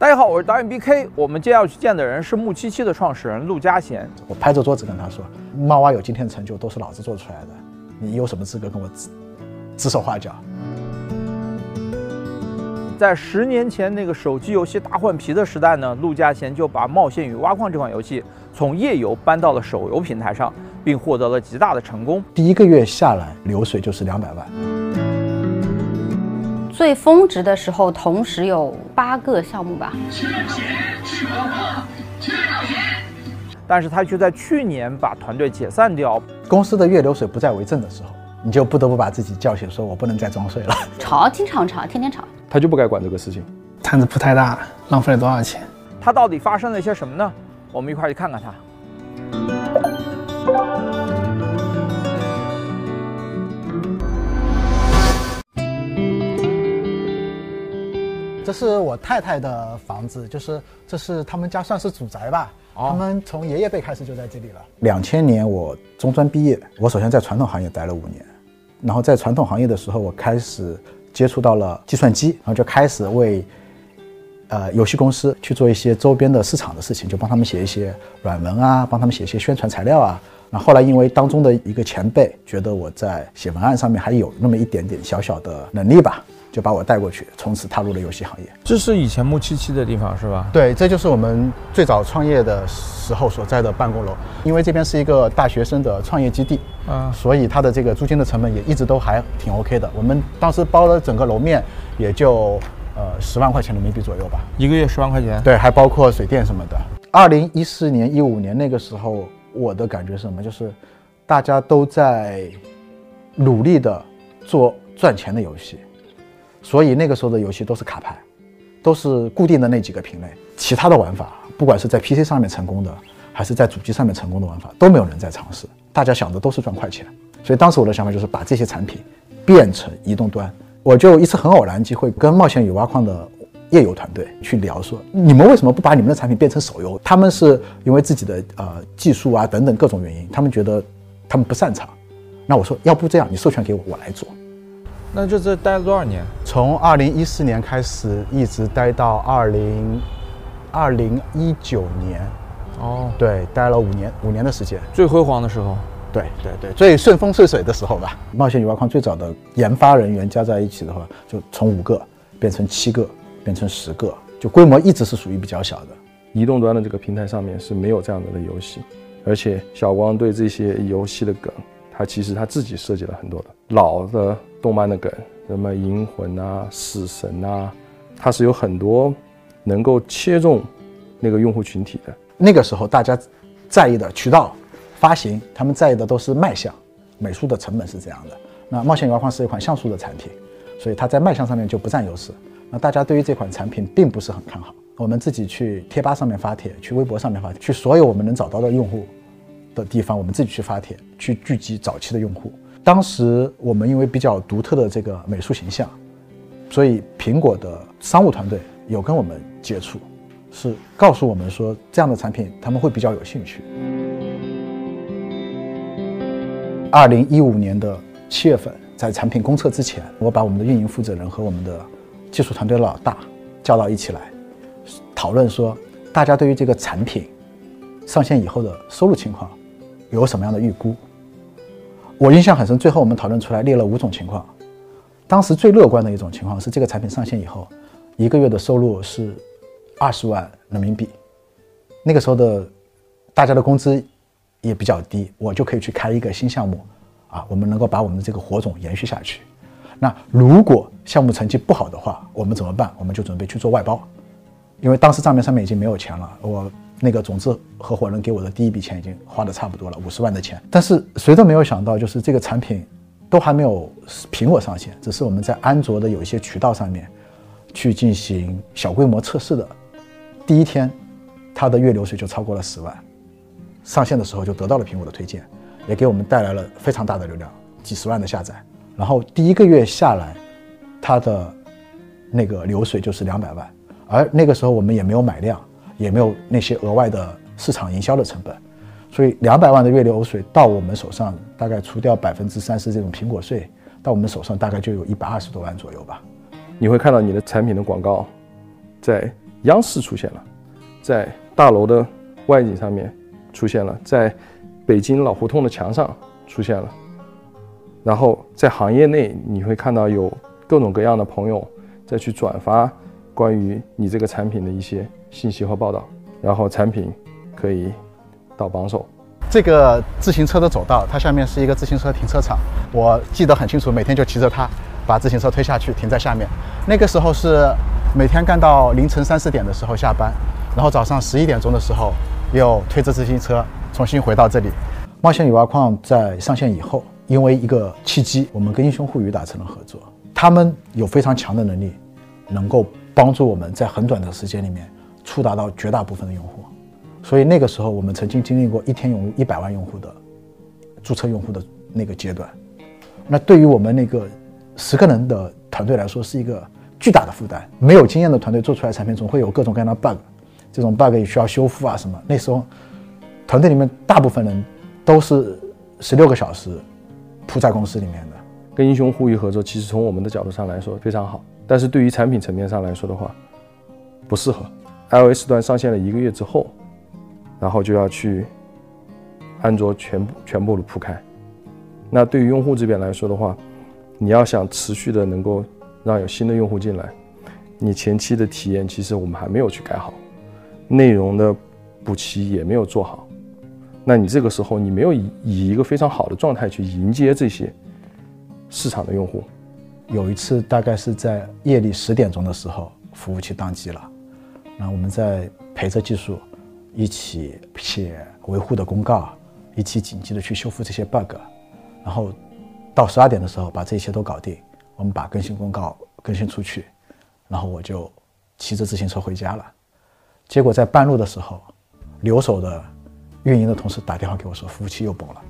大家好，我是导演 BK。我们接下去见的人是木七七的创始人陆嘉贤。我拍着桌子跟他说：“猫蛙有今天的成就，都是老子做出来的。你有什么资格跟我指指手画脚？”在十年前那个手机游戏大换皮的时代呢，陆嘉贤就把《冒险与挖矿》这款游戏从页游搬到了手游平台上，并获得了极大的成功。第一个月下来，流水就是两百万。最峰值的时候，同时有八个项目吧。但是他却在去年把团队解散掉。公司的月流水不再为正的时候，你就不得不把自己叫醒，说我不能再装睡了。吵，经常吵，天天吵。他就不该管这个事情，摊子铺太大了，浪费了多少钱？他到底发生了一些什么呢？我们一块去看看他。这是我太太的房子，就是这是他们家算是祖宅吧。他们从爷爷辈开始就在这里了。两千年我中专毕业，我首先在传统行业待了五年，然后在传统行业的时候，我开始接触到了计算机，然后就开始为呃游戏公司去做一些周边的市场的事情，就帮他们写一些软文啊，帮他们写一些宣传材料啊。那后来因为当中的一个前辈觉得我在写文案上面还有那么一点点小小的能力吧。就把我带过去，从此踏入了游戏行业。这是以前木七七的地方是吧？对，这就是我们最早创业的时候所在的办公楼。因为这边是一个大学生的创业基地，啊，所以它的这个租金的成本也一直都还挺 OK 的。我们当时包了整个楼面，也就呃十万块钱人民币左右吧，一个月十万块钱。对，还包括水电什么的。二零一四年、一五年那个时候，我的感觉是什么？就是大家都在努力的做赚钱的游戏。所以那个时候的游戏都是卡牌，都是固定的那几个品类，其他的玩法，不管是在 PC 上面成功的，还是在主机上面成功的玩法，都没有人在尝试。大家想的都是赚快钱。所以当时我的想法就是把这些产品变成移动端。我就一次很偶然机会跟冒险与挖矿的页游团队去聊，说你们为什么不把你们的产品变成手游？他们是因为自己的呃技术啊等等各种原因，他们觉得他们不擅长。那我说，要不这样，你授权给我，我来做。那就这待了多少年？从二零一四年开始，一直待到二零二零一九年。哦，对，待了五年，五年的时间，最辉煌的时候。对对对，最顺风顺水的时候吧。冒险与挖矿最早的研发人员加在一起的话，就从五个变成七个，变成十个，就规模一直是属于比较小的。移动端的这个平台上面是没有这样的游戏，而且小光对这些游戏的梗。他其实他自己设计了很多的老的动漫的梗，什么银魂啊、死神啊，它是有很多能够切中那个用户群体的。那个时候大家在意的渠道、发行，他们在意的都是卖相、美术的成本是这样的。那冒险与挖矿是一款像素的产品，所以它在卖相上面就不占优势。那大家对于这款产品并不是很看好。我们自己去贴吧上面发帖，去微博上面发帖，去所有我们能找到的用户。的地方，我们自己去发帖，去聚集早期的用户。当时我们因为比较独特的这个美术形象，所以苹果的商务团队有跟我们接触，是告诉我们说这样的产品他们会比较有兴趣。二零一五年的七月份，在产品公测之前，我把我们的运营负责人和我们的技术团队的老大叫到一起来，讨论说大家对于这个产品上线以后的收入情况。有什么样的预估？我印象很深。最后我们讨论出来列了五种情况。当时最乐观的一种情况是，这个产品上线以后，一个月的收入是二十万人民币。那个时候的大家的工资也比较低，我就可以去开一个新项目啊，我们能够把我们的这个火种延续下去。那如果项目成绩不好的话，我们怎么办？我们就准备去做外包，因为当时账面上面已经没有钱了。我。那个种子合伙人给我的第一笔钱已经花的差不多了，五十万的钱。但是谁都没有想到，就是这个产品都还没有苹果上线，只是我们在安卓的有一些渠道上面去进行小规模测试的。第一天，它的月流水就超过了十万，上线的时候就得到了苹果的推荐，也给我们带来了非常大的流量，几十万的下载。然后第一个月下来，它的那个流水就是两百万，而那个时候我们也没有买量。也没有那些额外的市场营销的成本，所以两百万的月流水到我们手上，大概除掉百分之三十这种苹果税，到我们手上大概就有一百二十多万左右吧。你会看到你的产品的广告，在央视出现了，在大楼的外景上面出现了，在北京老胡同的墙上出现了，然后在行业内你会看到有各种各样的朋友再去转发关于你这个产品的一些信息和报道，然后产品可以到榜首。这个自行车的走道，它下面是一个自行车停车场，我记得很清楚，每天就骑着它把自行车推下去，停在下面。那个时候是每天干到凌晨三四点的时候下班，然后早上十一点钟的时候又推着自行车重新回到这里。冒险与挖矿在上线以后，因为一个契机，我们跟英雄互娱达成了合作，他们有非常强的能力，能够帮助我们在很短的时间里面触达到绝大部分的用户。所以那个时候，我们曾经经历过一天涌入一百万用户的注册用户的那个阶段。那对于我们那个十个人的团队来说，是一个巨大的负担。没有经验的团队做出来产品，总会有各种各样的 bug，这种 bug 也需要修复啊什么。那时候，团队里面大部分人都是十六个小时扑在公司里面的。跟英雄互娱合作，其实从我们的角度上来说非常好，但是对于产品层面上来说的话，不适合。iOS 端上线了一个月之后。然后就要去安卓全部全部的铺开。那对于用户这边来说的话，你要想持续的能够让有新的用户进来，你前期的体验其实我们还没有去改好，内容的补齐也没有做好。那你这个时候你没有以以一个非常好的状态去迎接这些市场的用户。有一次大概是在夜里十点钟的时候，服务器宕机了，那我们在陪着技术。一起写维护的公告，一起紧急的去修复这些 bug，然后到十二点的时候把这些都搞定，我们把更新公告更新出去，然后我就骑着自行车回家了。结果在半路的时候，留守的运营的同事打电话给我说服务器又崩了，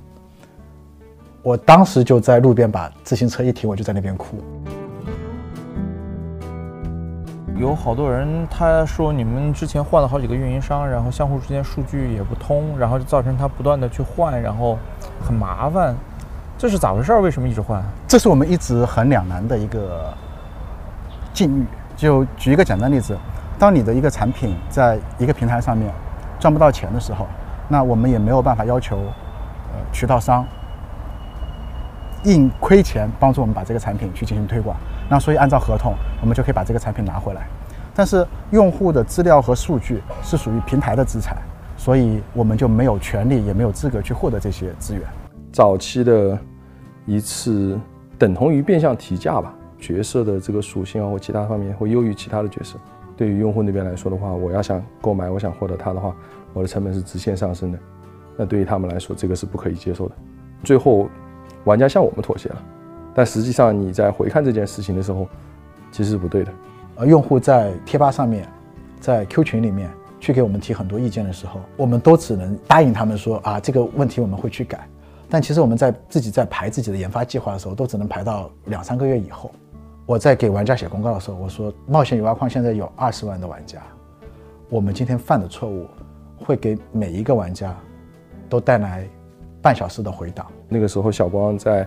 我当时就在路边把自行车一停，我就在那边哭。有好多人他说你们之前换了好几个运营商，然后相互之间数据也不通，然后就造成他不断的去换，然后很麻烦，这是咋回事？为什么一直换？这是我们一直很两难的一个境遇。就举一个简单例子，当你的一个产品在一个平台上面赚不到钱的时候，那我们也没有办法要求呃渠道商硬亏钱帮助我们把这个产品去进行推广。那所以按照合同，我们就可以把这个产品拿回来。但是用户的资料和数据是属于平台的资产，所以我们就没有权利，也没有资格去获得这些资源。早期的一次等同于变相提价吧，角色的这个属性啊或其他方面会优于其他的角色。对于用户那边来说的话，我要想购买，我想获得它的话，我的成本是直线上升的。那对于他们来说，这个是不可以接受的。最后，玩家向我们妥协了。但实际上，你在回看这件事情的时候，其实是不对的。呃用户在贴吧上面，在 Q 群里面去给我们提很多意见的时候，我们都只能答应他们说啊，这个问题我们会去改。但其实我们在自己在排自己的研发计划的时候，都只能排到两三个月以后。我在给玩家写公告的时候，我说冒险与挖矿现在有二十万的玩家，我们今天犯的错误，会给每一个玩家都带来半小时的回档。那个时候，小光在。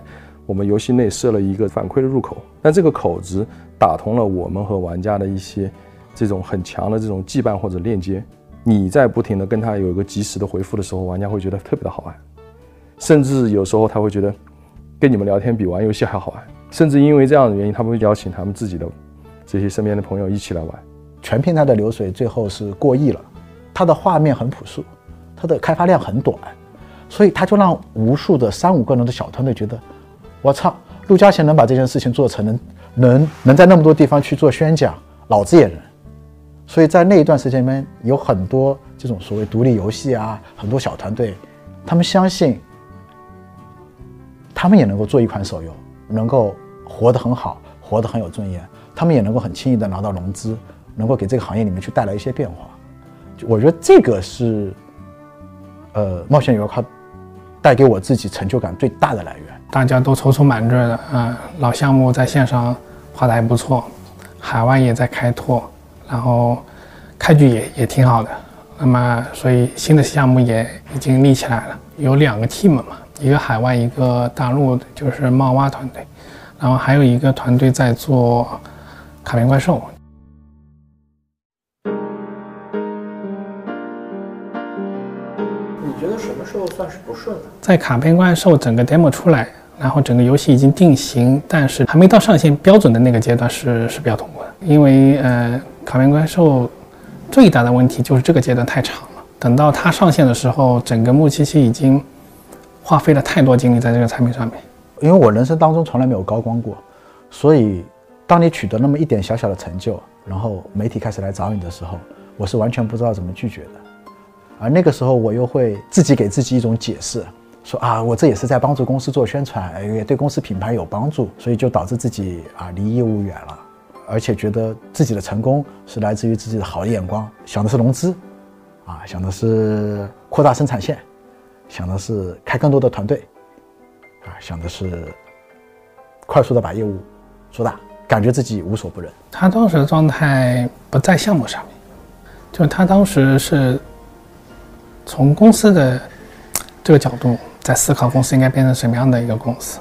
我们游戏内设了一个反馈的入口，但这个口子打通了我们和玩家的一些这种很强的这种羁绊或者链接。你在不停的跟他有一个及时的回复的时候，玩家会觉得特别的好玩，甚至有时候他会觉得跟你们聊天比玩游戏还好玩，甚至因为这样的原因，他们会邀请他们自己的这些身边的朋友一起来玩。全平台的流水最后是过亿了，它的画面很朴素，它的开发量很短，所以它就让无数的三五个人的小团队觉得。我操，陆家贤能把这件事情做成，能能能在那么多地方去做宣讲，老子也能。所以在那一段时间里面，有很多这种所谓独立游戏啊，很多小团队，他们相信，他们也能够做一款手游，能够活得很好，活得很有尊严，他们也能够很轻易的拿到融资，能够给这个行业里面去带来一些变化。我觉得这个是，呃，冒险游靠带给我自己成就感最大的来源。大家都踌躇满志的，啊，老项目在线上画的还不错，海外也在开拓，然后开局也也挺好的，那么所以新的项目也已经立起来了，有两个 team 嘛，一个海外，一个大陆的，就是猫蛙团队。然后还有一个团队在做卡片怪兽。你觉得什么时候算是不顺的？在卡片怪兽整个 demo 出来。然后整个游戏已经定型，但是还没到上线标准的那个阶段是是比较痛苦的，因为呃卡片怪兽最大的问题就是这个阶段太长了。等到它上线的时候，整个木七七已经花费了太多精力在这个产品上面。因为我人生当中从来没有高光过，所以当你取得那么一点小小的成就，然后媒体开始来找你的时候，我是完全不知道怎么拒绝的。而那个时候，我又会自己给自己一种解释，说啊，我这也是在帮助公司做宣传，也对公司品牌有帮助，所以就导致自己啊离业务远了，而且觉得自己的成功是来自于自己的好的眼光，想的是融资，啊，想的是扩大生产线，想的是开更多的团队，啊，想的是快速的把业务做大，感觉自己无所不能。他当时的状态不在项目上面，就是他当时是从公司的这个角度在思考公司应该变成什么样的一个公司。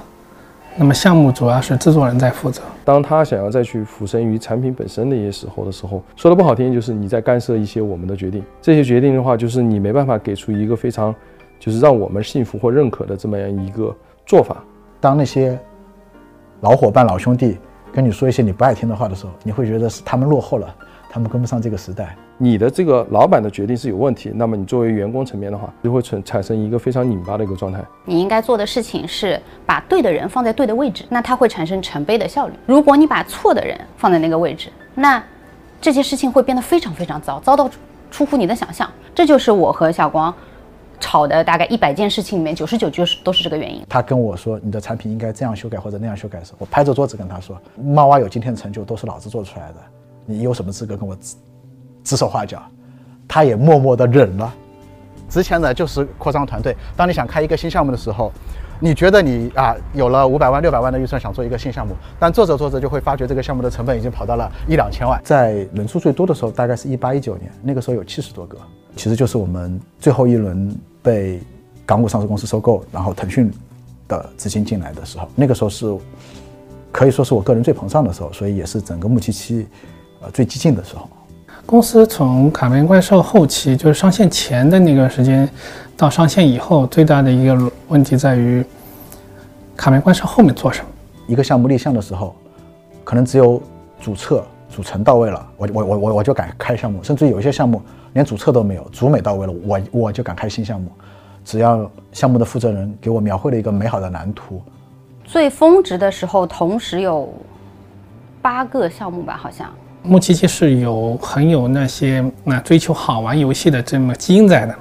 那么项目主要是制作人在负责。当他想要再去俯身于产品本身的一些时候的时候，说的不好听，就是你在干涉一些我们的决定。这些决定的话，就是你没办法给出一个非常，就是让我们信服或认可的这么样一个做法。当那些老伙伴、老兄弟跟你说一些你不爱听的话的时候，你会觉得是他们落后了，他们跟不上这个时代。你的这个老板的决定是有问题，那么你作为员工层面的话，就会产产生一个非常拧巴的一个状态。你应该做的事情是把对的人放在对的位置，那它会产生成倍的效率。如果你把错的人放在那个位置，那这些事情会变得非常非常糟，糟到出乎你的想象。这就是我和小光吵的大概一百件事情里面九十九就是都是这个原因。他跟我说你的产品应该这样修改或者那样修改的时候，我拍着桌子跟他说：“猫蛙有今天的成就都是老子做出来的，你有什么资格跟我指手画脚？”他也默默的忍了。之前呢，就是扩张团队。当你想开一个新项目的时候，你觉得你啊有了五百万、六百万的预算想做一个新项目，但做着做着就会发觉这个项目的成本已经跑到了一两千万。在人数最多的时候，大概是一八一九年，那个时候有七十多个，其实就是我们最后一轮被港股上市公司收购，然后腾讯的资金进来的时候，那个时候是可以说是我个人最膨胀的时候，所以也是整个木七七呃最激进的时候。公司从卡片怪兽后期，就是上线前的那段时间，到上线以后，最大的一个问题在于卡片怪兽后面做什么。一个项目立项的时候，可能只有主策、主程到位了，我我我我我就敢开项目，甚至有一些项目连主策都没有，主美到位了，我我就敢开新项目。只要项目的负责人给我描绘了一个美好的蓝图，最峰值的时候，同时有八个项目吧，好像。木七七是有很有那些那追求好玩游戏的这么基因在的，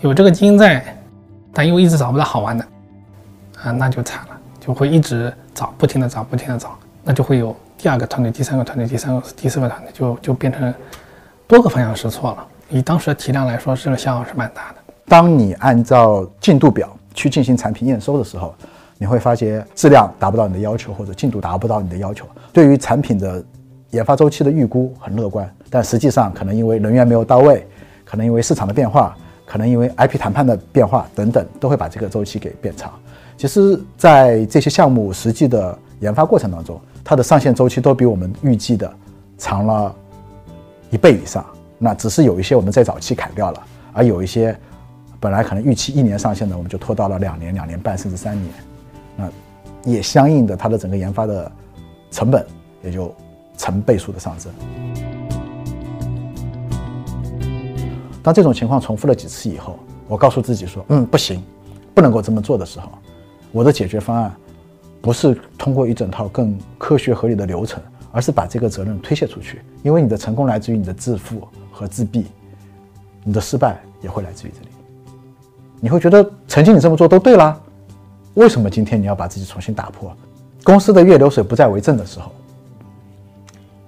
有这个基因在，但又一直找不到好玩的，啊，那就惨了，就会一直找，不停的找，不停的找，那就会有第二个团队、第三个团队、第三个、第四个团队，就就变成多个方向试错了。以当时的体量来说，这个消耗是蛮大的。当你按照进度表去进行产品验收的时候，你会发现质量达不到你的要求，或者进度达不到你的要求。对于产品的研发周期的预估很乐观，但实际上可能因为人员没有到位，可能因为市场的变化，可能因为 IP 谈判的变化等等，都会把这个周期给变长。其实，在这些项目实际的研发过程当中，它的上线周期都比我们预计的长了一倍以上。那只是有一些我们在早期砍掉了，而有一些本来可能预期一年上线的，我们就拖到了两年、两年半甚至三年。那也相应的，它的整个研发的成本也就。成倍数的上升。当这种情况重复了几次以后，我告诉自己说：“嗯，不行，不能够这么做的时候，我的解决方案不是通过一整套更科学合理的流程，而是把这个责任推卸出去。因为你的成功来自于你的自负和自闭，你的失败也会来自于这里。你会觉得曾经你这么做都对啦，为什么今天你要把自己重新打破？公司的月流水不再为正的时候。”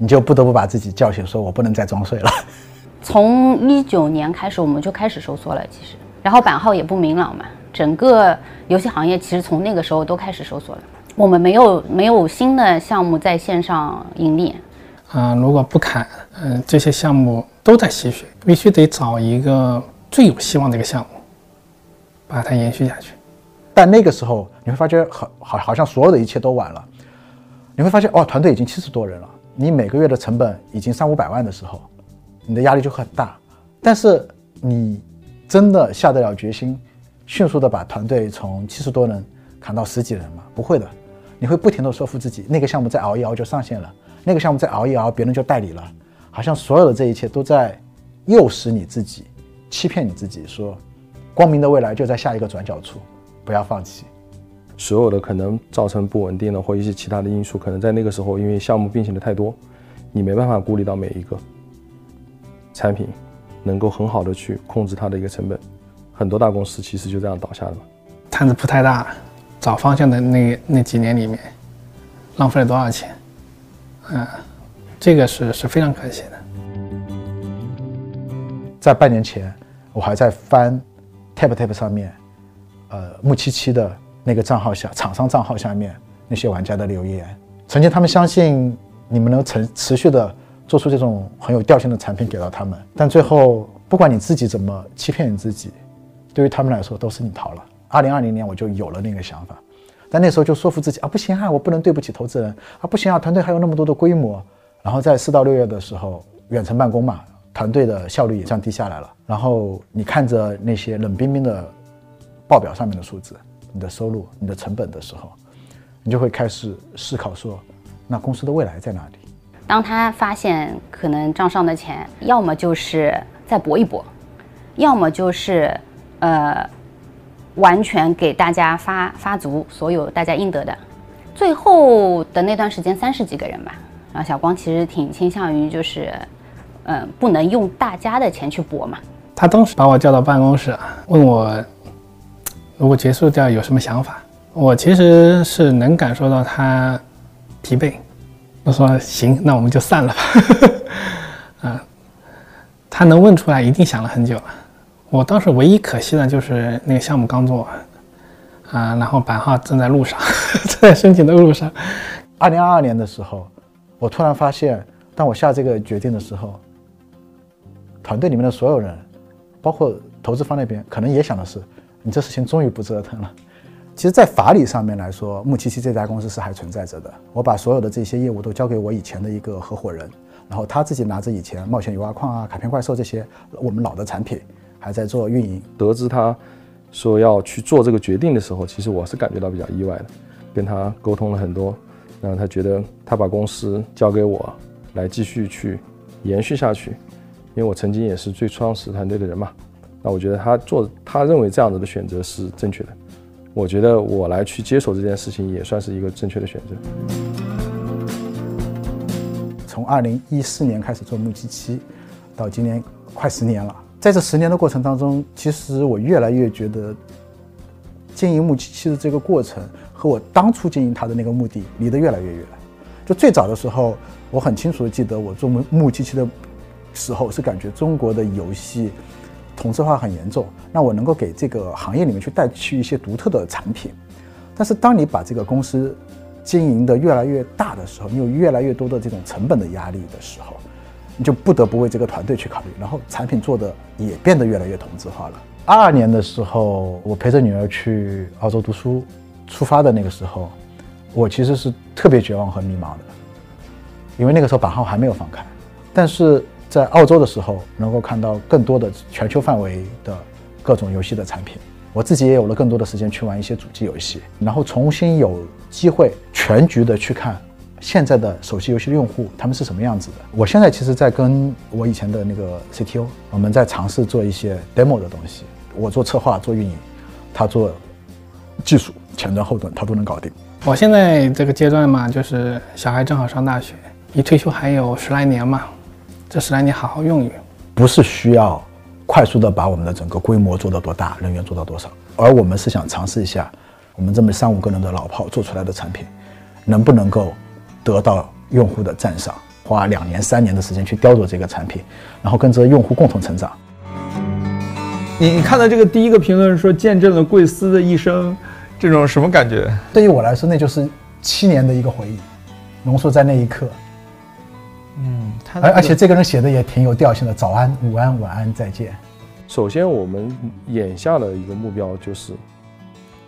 你就不得不把自己叫醒，说我不能再装睡了。从一九年开始，我们就开始收缩了，其实，然后版号也不明朗嘛，整个游戏行业其实从那个时候都开始收缩了。我们没有没有新的项目在线上盈利。啊，如果不砍，嗯，这些项目都在吸血，必须得找一个最有希望的一个项目，把它延续下去。但那个时候你会发觉，好好好像所有的一切都晚了。你会发现，哦，团队已经七十多人了。你每个月的成本已经三五百万的时候，你的压力就很大。但是你真的下得了决心，迅速的把团队从七十多人砍到十几人吗？不会的，你会不停的说服自己，那个项目再熬一熬就上线了，那个项目再熬一熬别人就代理了，好像所有的这一切都在诱使你自己，欺骗你自己，说光明的未来就在下一个转角处，不要放弃。所有的可能造成不稳定的或一些其他的因素，可能在那个时候因为项目并行的太多，你没办法顾虑到每一个产品。能够很好的去控制它的一个成本，很多大公司其实就这样倒下的嘛。摊子铺太大，找方向的那那几年里面，浪费了多少钱？嗯，这个是是非常可惜的。在半年前，我还在翻 TapTap 上面，呃，木七七的那个账号下，厂商账号下面那些玩家的留言，曾经他们相信你们能持持续的。做出这种很有调性的产品给到他们，但最后不管你自己怎么欺骗你自己，对于他们来说都是你逃了。二零二零年我就有了那个想法，但那时候就说服自己啊，不行啊，我不能对不起投资人啊，不行啊，团队还有那么多的规模。然后在四到六月的时候，远程办公嘛，团队的效率也降低下来了。然后你看着那些冷冰冰的报表上面的数字，你的收入、你的成本的时候，你就会开始思考说，那公司的未来在哪里？当他发现可能账上的钱，要么就是再搏一搏，要么就是呃完全给大家发发足所有大家应得的。最后的那段时间三十几个人吧，然后小光其实挺倾向于就是嗯不能用大家的钱去搏嘛。他当时把我叫到办公室，问我如果结束掉有什么想法。我其实是能感受到他疲惫。我说行，那我们就散了吧。啊，他能问出来，一定想了很久了。我当时唯一可惜的就是那个项目刚做完，啊，然后版号正在路上，正在申请的路上。二零二二年的时候，我突然发现，当我下这个决定的时候，团队里面的所有人，包括投资方那边，可能也想的是，你这事情终于不折腾了。其实，在法理上面来说，木七七这家公司是还存在着的。我把所有的这些业务都交给我以前的一个合伙人，然后他自己拿着以前冒险油挖矿啊、卡片怪兽这些我们老的产品，还在做运营。得知他说要去做这个决定的时候，其实我是感觉到比较意外的。跟他沟通了很多，让他觉得他把公司交给我来继续去延续下去，因为我曾经也是最创始团队的人嘛。那我觉得他做他认为这样子的选择是正确的。我觉得我来去接手这件事情也算是一个正确的选择。从二零一四年开始做木七七，到今年快十年了。在这十年的过程当中，其实我越来越觉得，经营木七七的这个过程和我当初经营它的那个目的离得越来越远。就最早的时候，我很清楚的记得我做木木七七的时候，是感觉中国的游戏。同质化很严重，那我能够给这个行业里面去带去一些独特的产品。但是当你把这个公司经营的越来越大的时候，你有越来越多的这种成本的压力的时候，你就不得不为这个团队去考虑，然后产品做的也变得越来越同质化了。二二年的时候，我陪着女儿去澳洲读书，出发的那个时候，我其实是特别绝望和迷茫的，因为那个时候版号还没有放开，但是。在澳洲的时候，能够看到更多的全球范围的各种游戏的产品，我自己也有了更多的时间去玩一些主机游戏，然后重新有机会全局的去看现在的手机游戏的用户他们是什么样子的。我现在其实，在跟我以前的那个 CTO，我们在尝试做一些 demo 的东西。我做策划、做运营，他做技术前端、后端，他都能搞定。我现在这个阶段嘛，就是小孩正好上大学，离退休还有十来年嘛。这十来年好好用一用，不是需要快速的把我们的整个规模做到多大，人员做到多少，而我们是想尝试一下，我们这么三五个人的老炮做出来的产品，能不能够得到用户的赞赏，花两年三年的时间去雕琢这个产品，然后跟着用户共同成长。你你看到这个第一个评论说见证了贵司的一生，这种什么感觉？对于我来说，那就是七年的一个回忆，浓缩在那一刻。嗯，而而且这个人写的也挺有调性的，早安、午安、晚安、再见。首先，我们眼下的一个目标就是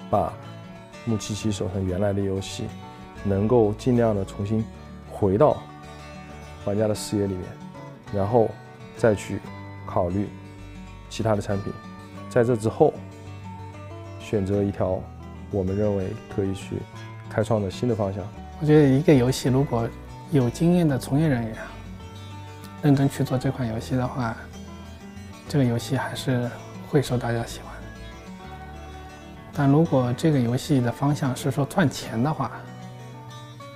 把木七七手上原来的游戏能够尽量的重新回到玩家的视野里面，然后再去考虑其他的产品在这之后，选择一条我们认为可以去开创的新的方向。我觉得一个游戏如果有经验的从业人员认真去做这款游戏的话，这个游戏还是会受大家喜欢。但如果这个游戏的方向是说赚钱的话，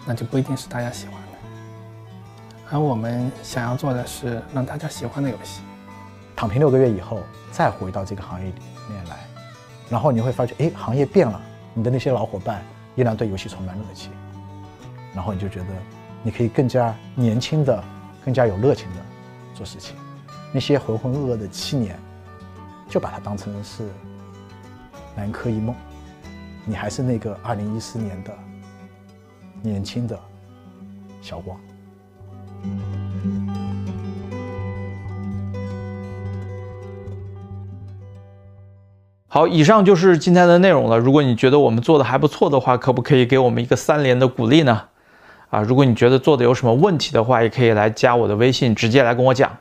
那就不一定是大家喜欢的。而我们想要做的是让大家喜欢的游戏。躺平六个月以后，再回到这个行业里面来，然后你会发觉，哎，行业变了，你的那些老伙伴依然对游戏充满热情，然后你就觉得你可以更加年轻的、更加有热情的做事情。那些浑浑噩噩的七年，就把它当成是南柯一梦，你还是那个二零一四年的年轻的小光。好，以上就是今天的内容了。如果你觉得我们做的还不错的话，可不可以给我们一个三连的鼓励呢？啊，如果你觉得做的有什么问题的话，也可以来加我的微信，直接来跟我讲。